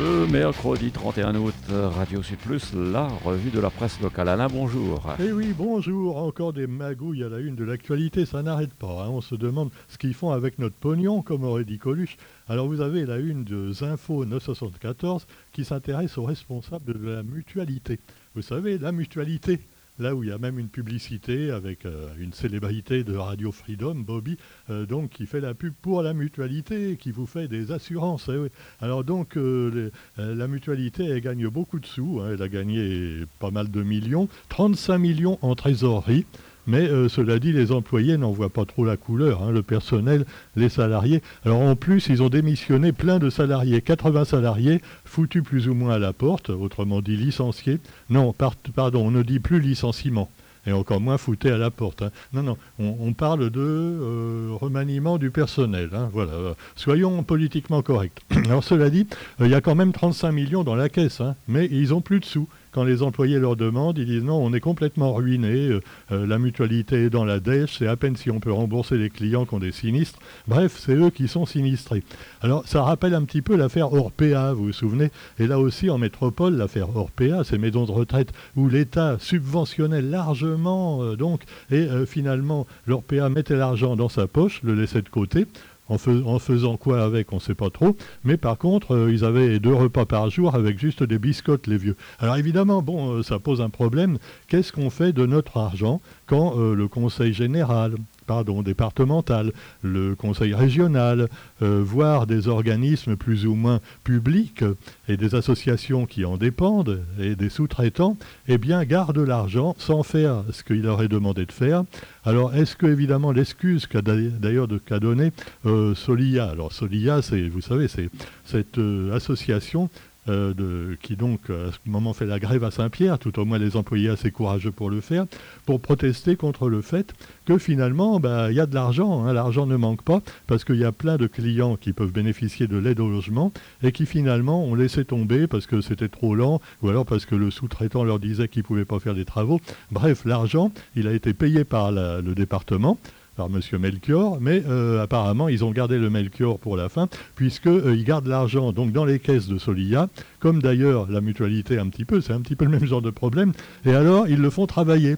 Le mercredi 31 août, Radio Sud Plus, la revue de la presse locale. Alain, bonjour. Eh oui, bonjour. Encore des magouilles à la une de l'actualité, ça n'arrête pas. hein. On se demande ce qu'ils font avec notre pognon, comme aurait dit Coluche. Alors vous avez la une de Zinfo 974 qui s'intéresse aux responsables de la mutualité. Vous savez, la mutualité, là où il y a même une publicité avec euh, une célébrité de Radio Freedom, Bobby, euh, donc qui fait la pub pour la mutualité, qui vous fait des assurances. eh. Alors donc euh, la mutualité, gagne beaucoup de sous, hein, elle a gagné pas mal de millions, 35 millions en trésorerie. Mais euh, cela dit, les employés n'en voient pas trop la couleur, hein, le personnel, les salariés. Alors en plus, ils ont démissionné plein de salariés, 80 salariés foutus plus ou moins à la porte, autrement dit licenciés. Non, par- pardon, on ne dit plus licenciement. Et encore moins foutés à la porte. hein. Non, non, on, parle de euh, remaniement du personnel. hein, voilà. Soyons politiquement corrects. Alors cela dit, euh, il y a quand même 35 millions dans la caisse, mais ils ont plus de sous. Quand les employés leur demandent, ils disent non, on est complètement ruiné, euh, euh, la mutualité est dans la dèche, c'est à peine si on peut rembourser les clients qui ont des sinistres. Bref, c'est eux qui sont sinistrés. Alors ça rappelle un petit peu l'affaire Orpea, vous vous souvenez? Et là aussi en métropole, l'affaire Orpea, ces maisons de retraite où l'État subventionnait largement, euh, donc, et finalement l'Orpea mettait l'argent dans sa poche, le laissait de côté. En, fais- en faisant quoi avec, on ne sait pas trop. Mais par contre, euh, ils avaient deux repas par jour avec juste des biscottes, les vieux. Alors évidemment, bon, euh, ça pose un problème. Qu'est-ce qu'on fait de notre argent quand euh, le Conseil général, pardon, départemental, le Conseil régional, euh, voire des organismes plus ou moins publics et des associations qui en dépendent et des sous-traitants, eh bien, gardent l'argent sans faire ce qu'il leur est demandé de faire. Alors, est-ce que, évidemment, l'excuse qu'a d'ailleurs d'ailleurs de- qu'a donné euh, Solia, alors Solia, c'est, vous savez, c'est cette euh, association euh, qui donc à ce moment fait la grève à Saint-Pierre, tout au moins les employés assez courageux pour le faire, pour protester contre le fait que finalement, bah, il y a de l'argent, hein, l'argent ne manque pas, parce qu'il y a plein de clients qui peuvent bénéficier de l'aide au logement et qui finalement ont laissé tomber parce que c'était trop lent, ou alors parce que le sous-traitant leur disait qu'il ne pouvait pas faire des travaux. Bref, l'argent, il a été payé par le département par M. Melchior, mais euh, apparemment ils ont gardé le Melchior pour la fin, puisqu'ils gardent l'argent donc dans les caisses de Solia, comme d'ailleurs la mutualité un petit peu, c'est un petit peu le même genre de problème, et alors ils le font travailler.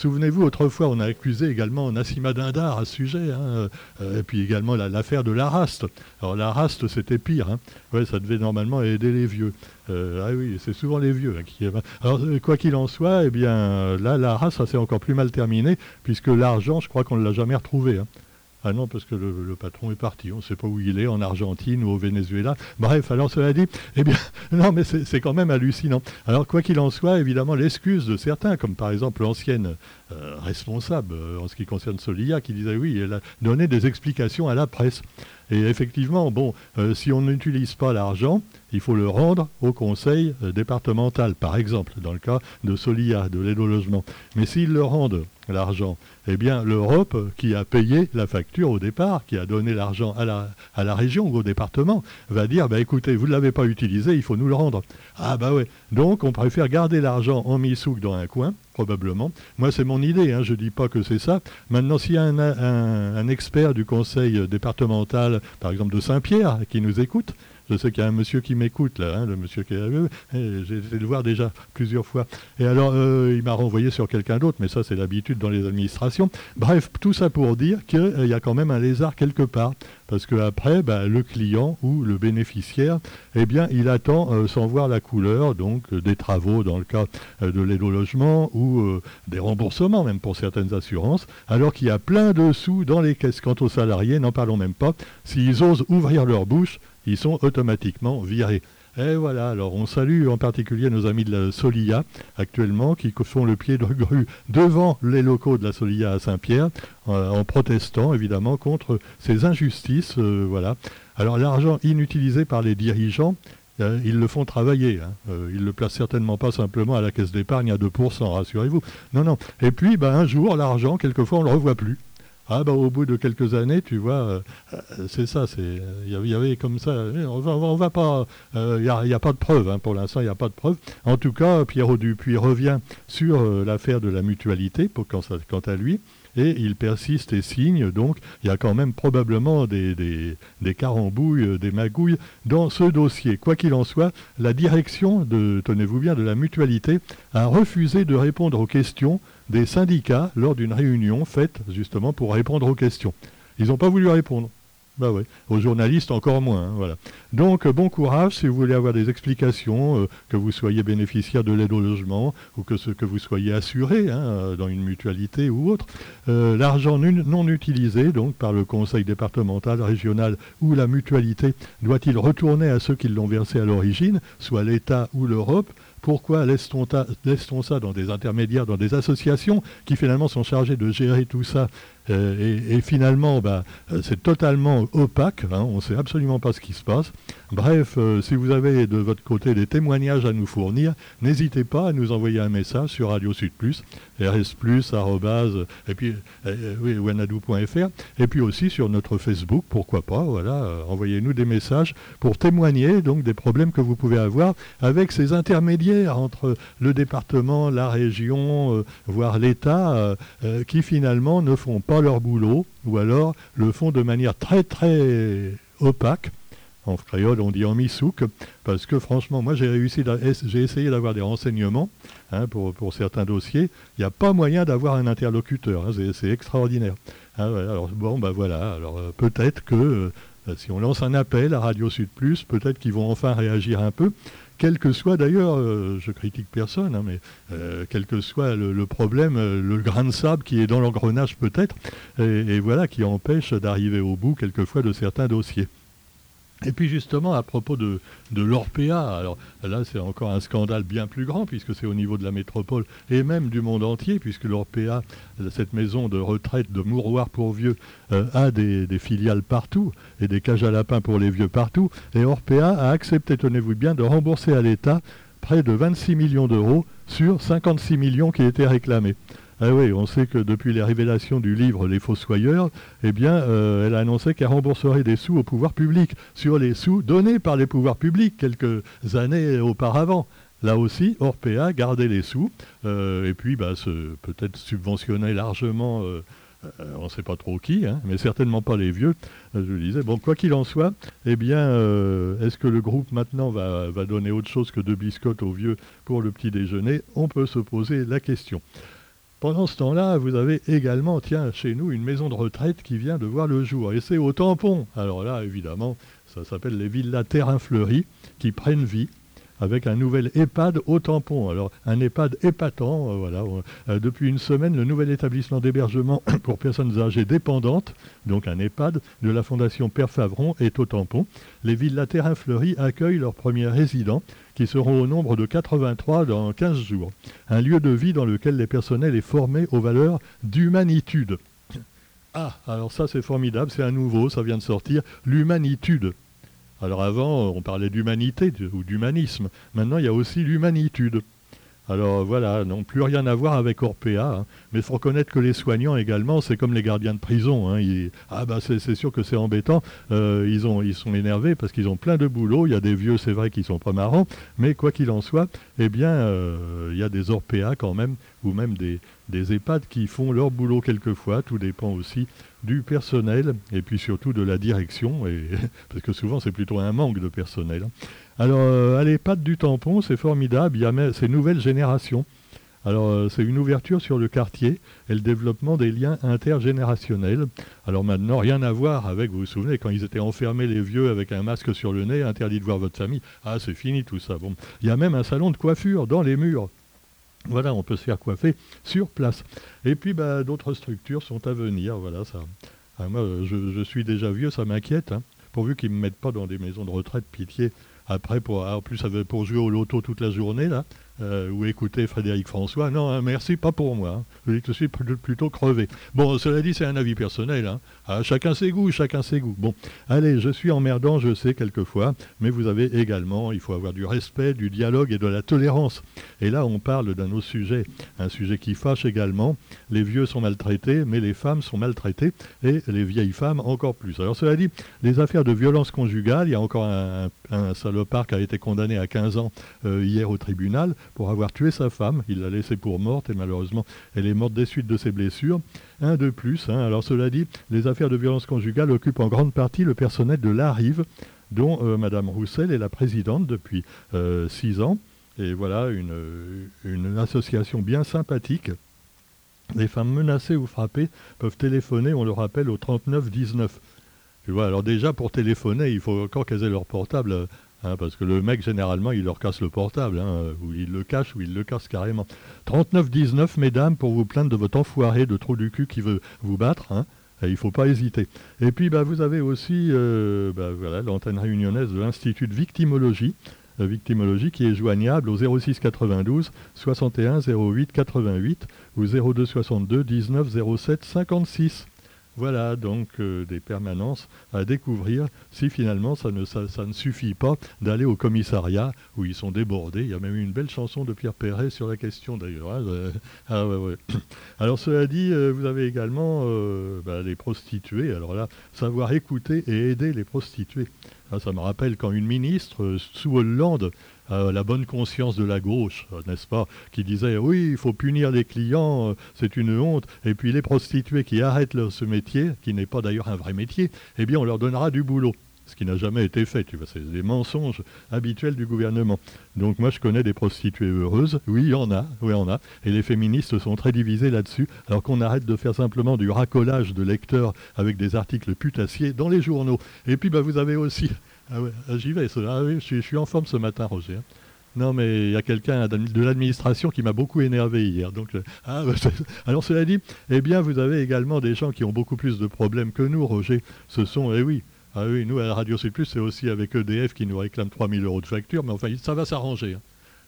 Souvenez-vous, autrefois, on a accusé également Nassima Dindar à ce sujet, hein, euh, et puis également la- l'affaire de l'Araste. Alors l'Araste, c'était pire. Hein. Ça devait normalement aider les vieux. Euh, ah oui, c'est souvent les vieux hein. Alors quoi qu'il en soit, eh bien là, l'Araste, ça s'est encore plus mal terminé, puisque l'argent, je crois qu'on ne l'a jamais retrouvé. Ah non, parce que le, patron est parti. On ne sait pas où il est, en Argentine ou au Venezuela. Bref, alors cela dit, eh bien, non, mais c'est c'est quand même hallucinant. Alors, quoi qu'il en soit, évidemment, l'excuse de certains, comme par exemple l'ancienne euh, responsable euh, en ce qui concerne Solia, qui disait oui, elle a donné des explications à la presse. Et effectivement, bon, euh, si on n'utilise pas l'argent, il faut le rendre au conseil euh, départemental, par exemple, dans le cas de Solia, de l'aide au logement. Mais s'ils le rendent, l'argent, eh bien, l'Europe, euh, qui a payé la facture au départ, qui a donné l'argent à la, région ou au département, va dire, bah, écoutez, vous ne l'avez pas utilisé, il faut nous le rendre. Ah bah ouais. Donc, on préfère garder l'argent en mi-souk dans un coin, probablement. Moi, c'est mon idée, hein, je ne dis pas que c'est ça. Maintenant, s'il y a un, expert du conseil départemental, par exemple de Saint-Pierre, qui nous écoute, je sais qu'il y a un monsieur qui m'écoute là, hein, le monsieur qui euh, euh, J'ai été le voir déjà plusieurs fois. Et alors, euh, il m'a renvoyé sur quelqu'un d'autre, mais ça, c'est l'habitude dans les administrations. Bref, tout ça pour dire qu'il y a quand même un lézard quelque part. Parce qu'après, bah, le client ou le bénéficiaire, eh bien, il attend euh, sans voir la couleur, donc euh, des travaux dans le cas euh, de l'aide au logement ou euh, des remboursements, même pour certaines assurances, alors qu'il y a plein de sous dans les caisses. Quant aux salariés, n'en parlons même pas. S'ils osent ouvrir leur bouche, ils sont automatiquement virés. Et voilà, alors on salue en particulier nos amis de la Solia actuellement qui font le pied de grue devant les locaux de la Solia à Saint-Pierre euh, en protestant évidemment contre ces injustices. euh, voilà. Alors l'argent inutilisé par les dirigeants, euh, ils le font travailler. Hein. Ils ne le placent certainement pas simplement à la caisse d'épargne à 2%, rassurez-vous. Non, non. Et puis, ben, un jour, l'argent, quelquefois, on ne le revoit plus. Ah bah au bout de quelques années, tu vois, euh, c'est ça, il y avait comme ça, on il n'y a, pas de preuve, hein, pour l'instant il n'y a pas de preuve. En tout cas, Pierrot Dupuis revient sur l'affaire de la mutualité, quant à lui, et il persiste et signe. Donc, il y a quand même probablement des, des, carambouilles, euh, des magouilles dans ce dossier. Quoi qu'il en soit, la direction de, tenez-vous bien, de la mutualité a refusé de répondre aux questions des syndicats lors d'une réunion faite justement pour répondre aux questions. Ils n'ont pas voulu répondre. Bah ouais. Aux journalistes encore moins. Hein, voilà. Donc bon courage si vous voulez avoir des explications, euh, que vous soyez bénéficiaire de l'aide au logement ou que, ce, que vous soyez assuré hein, euh, dans une mutualité ou autre. Euh, l'argent non utilisé donc par le conseil départemental, régional ou la mutualité doit-il retourner à ceux qui l'ont versé à l'origine, soit l'État ou l'Europe? Pourquoi laisse-t-on ça dans des intermédiaires, dans des associations qui finalement sont chargées de gérer tout ça euh, et, finalement, bah, euh, c'est totalement opaque, hein, on ne sait absolument pas ce qui se passe. Bref, euh, si vous avez de votre côté des témoignages à nous fournir, n'hésitez pas à nous envoyer un message sur Radio Sud Plus, rs et puis oui, wanadou.fr, et puis aussi sur notre Facebook, pourquoi pas, voilà, envoyez-nous des messages pour témoigner donc des problèmes que vous pouvez avoir avec ces intermédiaires entre le département, la région, voire l'État, qui finalement ne font pas leur boulot, ou alors le font de manière très très opaque. En créole, on dit en misouk, parce que franchement, moi j'ai réussi, j'ai essayé d'avoir des renseignements hein, pour, certains dossiers. Il n'y a pas moyen d'avoir un interlocuteur, hein, c'est extraordinaire. Hein, alors bon, ben voilà, alors euh, peut-être que euh, si on lance un appel à Radio Sud Plus, peut-être qu'ils vont enfin réagir un peu quel que soit d'ailleurs, euh, je critique personne, hein, mais quel que soit le, problème, le grain de sable qui est dans l'engrenage peut-être, et, voilà, qui empêche d'arriver au bout quelquefois de certains dossiers. Et puis justement, à propos de, de l'Orpea, alors là c'est encore un scandale bien plus grand puisque c'est au niveau de la métropole et même du monde entier puisque l'Orpea, cette maison de retraite de mouroir pour vieux, euh, a des, filiales partout et des cages à lapins pour les vieux partout. Et Orpea a accepté, tenez-vous bien, de rembourser à l'État près de 26 millions d'euros sur 56 millions qui étaient réclamés. Ah oui, on sait que depuis les révélations du livre Les Fossoyeurs, eh bien, euh, elle a annoncé qu'elle rembourserait des sous au pouvoir public sur les sous donnés par les pouvoirs publics quelques années auparavant. Là aussi, Orpea gardait les sous euh, et puis bah, peut-être subventionnait largement. Euh, on ne sait pas trop qui, hein, mais certainement pas les vieux, je disais. Bon, quoi qu'il en soit, eh bien, est-ce que le groupe maintenant va, donner autre chose que deux biscottes aux vieux pour le petit déjeuner? On peut se poser la question. Pendant ce temps-là, vous avez également, tiens, chez nous, une maison de retraite qui vient de voir le jour. Et c'est au tampon. Alors là, évidemment, ça s'appelle les villas terrain fleuries qui prennent vie avec un nouvel EHPAD au tampon. Alors, un EHPAD épatant, euh, voilà. Euh, depuis une semaine, le nouvel établissement d'hébergement pour personnes âgées dépendantes, donc un EHPAD, de la Fondation Père Favron est au tampon. Les villas terrain fleuries accueillent leurs premiers résidents, qui seront au nombre de 83 dans 15 jours. Un lieu de vie dans lequel les personnels est formé aux valeurs d'humanitude. Ah, alors ça c'est formidable, c'est un nouveau, ça vient de sortir, l'humanitude. Alors avant, on parlait d'humanité ou d'humanisme. Maintenant, il y a aussi l'humanitude. Alors voilà, non plus rien à voir avec Orpea, hein. mais il faut reconnaître que les soignants également, c'est comme les gardiens de prison. Hein. ah bah c'est sûr que c'est embêtant, euh, ils, ont, sont énervés parce qu'ils ont plein de boulot, il y a des vieux, c'est vrai, qui sont pas marrants, mais quoi qu'il en soit, eh bien, euh, il y a des Orpea quand même, ou même des, des EHPAD qui font leur boulot quelquefois, tout dépend aussi du personnel et puis surtout de la direction, parce que souvent c'est plutôt un manque de personnel. Alors, euh, à l'EHPAD du tampon, c'est formidable, il y a ces nouvelles générations. Alors, euh, c'est une ouverture sur le quartier et le développement des liens intergénérationnels. Alors maintenant, rien à voir avec, vous vous souvenez, quand ils étaient enfermés les vieux avec un masque sur le nez, interdit de voir votre famille. Ah, c'est fini tout ça. Bon, il y a même un salon de coiffure dans les murs. Voilà, on peut se faire coiffer sur place. Et puis, bah, d'autres structures sont à venir. Voilà, ça. Ah, moi, je, suis déjà vieux, ça m'inquiète. Hein. pourvu qu'ils ne me mettent pas dans des maisons de retraite, pitié. Après, pour, en plus, pour jouer au loto toute la journée, là, euh, ou écouter Frédéric François. Non, hein, merci, pas pour moi. Hein. Je dis plutôt crevé. Bon, cela dit, c'est un avis personnel. Hein. Ah, chacun ses goûts, chacun ses goûts. Bon, allez, je suis emmerdant, je sais, quelquefois, mais vous avez également, il faut avoir du respect, du dialogue et de la tolérance. Et là, on parle d'un autre sujet, un sujet qui fâche également. Les vieux sont maltraités, mais les femmes sont maltraitées, et les vieilles femmes encore plus. Alors, cela dit, les affaires de violence conjugale, il y a encore un, salopard qui a été condamné à 15 ans euh, hier au tribunal pour avoir tué sa femme. Il l'a laissée pour morte et malheureusement, elle est morte des suites de ses blessures. Un de plus. Hein. Alors cela dit, les affaires de violence conjugale occupent en grande partie le personnel de l'Arrive, dont euh, Madame Roussel est la présidente depuis euh, six ans. Et voilà une, une association bien sympathique. Les femmes menacées ou frappées peuvent téléphoner, on le rappelle, au 39 19. Tu vois, alors déjà pour téléphoner, il faut encore qu'elles aient leur portable Hein, parce que le mec, généralement, il leur casse le portable, hein, ou il le cache, ou il le casse carrément. 39-19, mesdames, pour vous plaindre de votre enfoiré de trou du cul qui veut vous battre. Hein, il ne faut pas hésiter. Et puis, bah, vous avez aussi euh, bah, l'antenne réunionnaise de l'Institut de victimologie, euh, victimologie qui est joignable au 06 92 61 08 88 ou 02 62 19 07 56. Voilà donc euh, des permanences à découvrir si finalement ça ne, suffit pas d'aller au commissariat où ils sont débordés. Il y a même une belle chanson de Pierre Perret sur la question d'ailleurs. Hein, euh, ah, alors cela dit, euh, vous avez également bah, les prostituées. Alors là, savoir écouter et aider les prostituées. Ah, ça me rappelle quand une ministre, sous Hollande, la bonne conscience de la gauche, n'est-ce pas, qui disait oui, il faut punir les clients, euh, c'est une honte, et puis les prostituées qui arrêtent ce métier, qui n'est pas d'ailleurs un vrai métier, eh bien on leur donnera du boulot ce qui n'a jamais été fait. Tu vois, c'est des mensonges habituels du gouvernement. Donc moi, je connais des prostituées heureuses. Oui, il y en a. Oui, en a. Et les féministes sont très divisées là-dessus. Alors qu'on arrête de faire simplement du racolage de lecteurs avec des articles putassiers dans les journaux. Et puis, bah, vous avez aussi ah ouais, ah, j'y vais. Ah je, suis en forme ce matin, Roger. Non, mais il y a quelqu'un de l'administration qui m'a beaucoup énervé hier. Donc, euh, ah, alors, cela dit, eh bien, vous avez également des gens qui ont beaucoup plus de problèmes que nous, Roger. Ce sont, eh oui, ah oui, nous, à Radio C+, c'est aussi avec EDF qui nous réclame 3000 euros de facture, mais enfin, ça va s'arranger. Hein.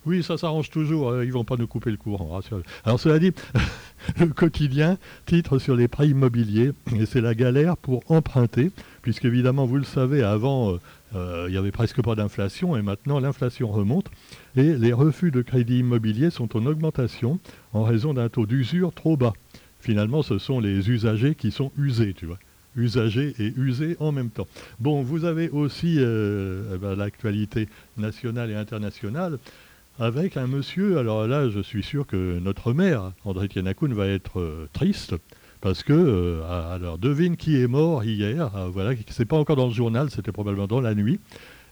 Oui, ça s'arrange toujours, euh, ils ne vont pas nous couper le courant. Alors cela dit, le quotidien titre sur les prêts immobiliers, et c'est la galère pour emprunter, puisque évidemment, vous le savez, avant, euh, euh, il n'y avait presque pas d'inflation, et maintenant l'inflation remonte, et les refus de crédit immobilier sont en augmentation en raison d'un taux d'usure trop bas. Finalement, ce sont les usagers qui sont usés, tu vois usagers et usés en même temps. Bon, vous avez aussi eh ben, l'actualité nationale et internationale avec un monsieur, alors là je suis sûr que notre maire, André Tianakoun, va être euh, triste, parce que, euh, alors devine qui est mort hier, euh, voilà, c'est pas encore dans le journal, c'était probablement dans la nuit,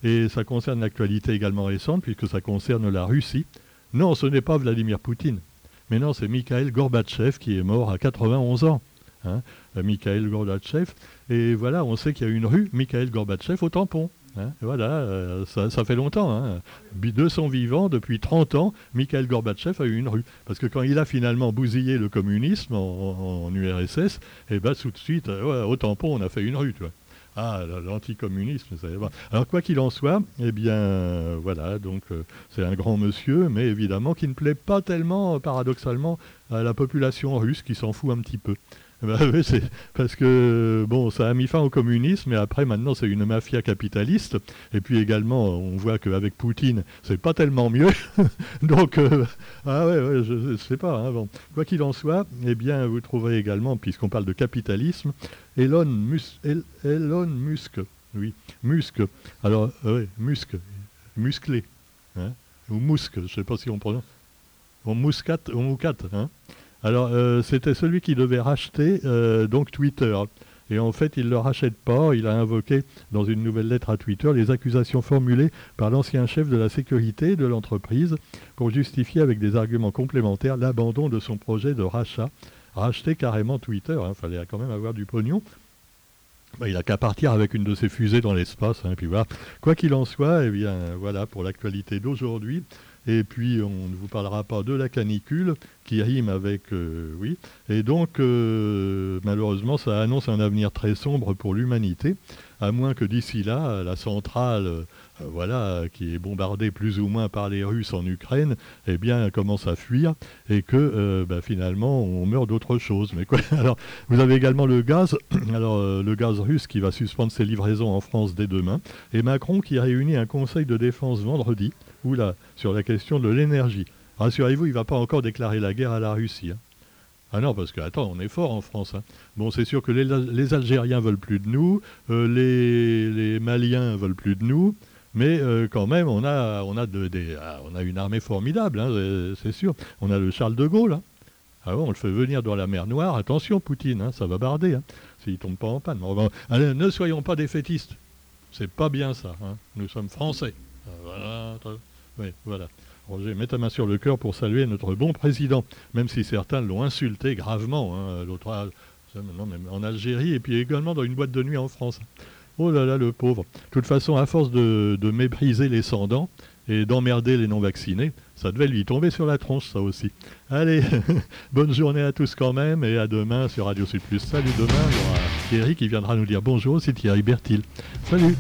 et ça concerne l'actualité également récente, puisque ça concerne la Russie. Non, ce n'est pas Vladimir Poutine, mais non, c'est Mikhail Gorbatchev qui est mort à 91 ans. Hein, Mikhail Gorbatchev, et voilà, on sait qu'il y a une rue, Mikhail Gorbatchev, au tampon. Hein, voilà, euh, ça, fait longtemps. Hein. De son vivant, depuis 30 ans, Mikhail Gorbatchev a eu une rue. Parce que quand il a finalement bousillé le communisme en, URSS, et eh ben, tout de suite, euh, au tampon, on a fait une rue. Tu vois. Ah, l'anticommunisme, ça va. Alors, quoi qu'il en soit, eh bien, voilà, donc euh, c'est un grand monsieur, mais évidemment qui ne plaît pas tellement, paradoxalement, à la population russe qui s'en fout un petit peu. Bah c'est parce que bon, ça a mis fin au communisme et après maintenant c'est une mafia capitaliste. Et puis également, on voit qu'avec Poutine, c'est pas tellement mieux. Donc, euh, ah ouais, je, ne sais pas. Hein. Quoi qu'il en soit, eh bien, vous trouverez également, puisqu'on parle de capitalisme, Elon, Elon Musk. Oui, Musk. Alors, euh, oui, Musk, musclé. Hein, ou Musk, je sais pas si on prononce. On Muscat, on Moucat, hein alors, euh, c'était celui qui devait racheter euh, donc Twitter. Et en fait, il ne le rachète pas. Il a invoqué dans une nouvelle lettre à Twitter les accusations formulées par l'ancien chef de la sécurité de l'entreprise pour justifier avec des arguments complémentaires l'abandon de son projet de rachat. Racheter carrément Twitter, il hein, fallait quand même avoir du pognon. Bah, il n'a qu'à partir avec une de ses fusées dans l'espace. Hein, puis voilà. Quoi qu'il en soit, eh bien, voilà pour l'actualité d'aujourd'hui. Et puis, on ne vous parlera pas de la canicule, qui rime avec oui. Et donc, malheureusement, ça annonce un avenir très sombre pour l'humanité, à moins que d'ici là, la centrale euh, voilà, qui est bombardé plus ou moins par les Russes en Ukraine, eh bien, commence à fuir et que euh, bah, finalement, on meurt d'autre chose. Mais quoi Alors, vous avez également le gaz, alors euh, le gaz russe qui va suspendre ses livraisons en France dès demain, et Macron qui réunit un conseil de défense vendredi, là, sur la question de l'énergie. Rassurez-vous, il ne va pas encore déclarer la guerre à la Russie. Hein. Ah non, parce que, attends, on est fort en France. Hein. Bon, c'est sûr que les, Algériens veulent plus de nous, les, les Maliens veulent plus de nous, mais euh, quand même, on a, on, a ah, on a une armée formidable, hein, c'est sûr. On a le Charles de Gaulle. Hein. Ah on le fait venir dans la mer Noire. Attention, Poutine, ça va barder, s'il ne tombe pas en panne. allez, ne soyons pas défaitistes. C'est pas bien ça. Nous sommes français. Ah. Oui, voilà. Roger, mets ta main sur le cœur pour saluer notre bon président, même si certains l'ont insulté gravement. L'autre, en Algérie et puis également dans une boîte de nuit en France. Oh là là, le pauvre. De toute façon, à force de, mépriser les sans et d'emmerder les non-vaccinés, ça devait lui tomber sur la tronche, ça aussi. Allez, bonne journée à tous quand même, et à demain sur Radio Sud Plus. Salut, demain, il y aura Thierry qui viendra nous dire bonjour, c'est Thierry Bertil. Salut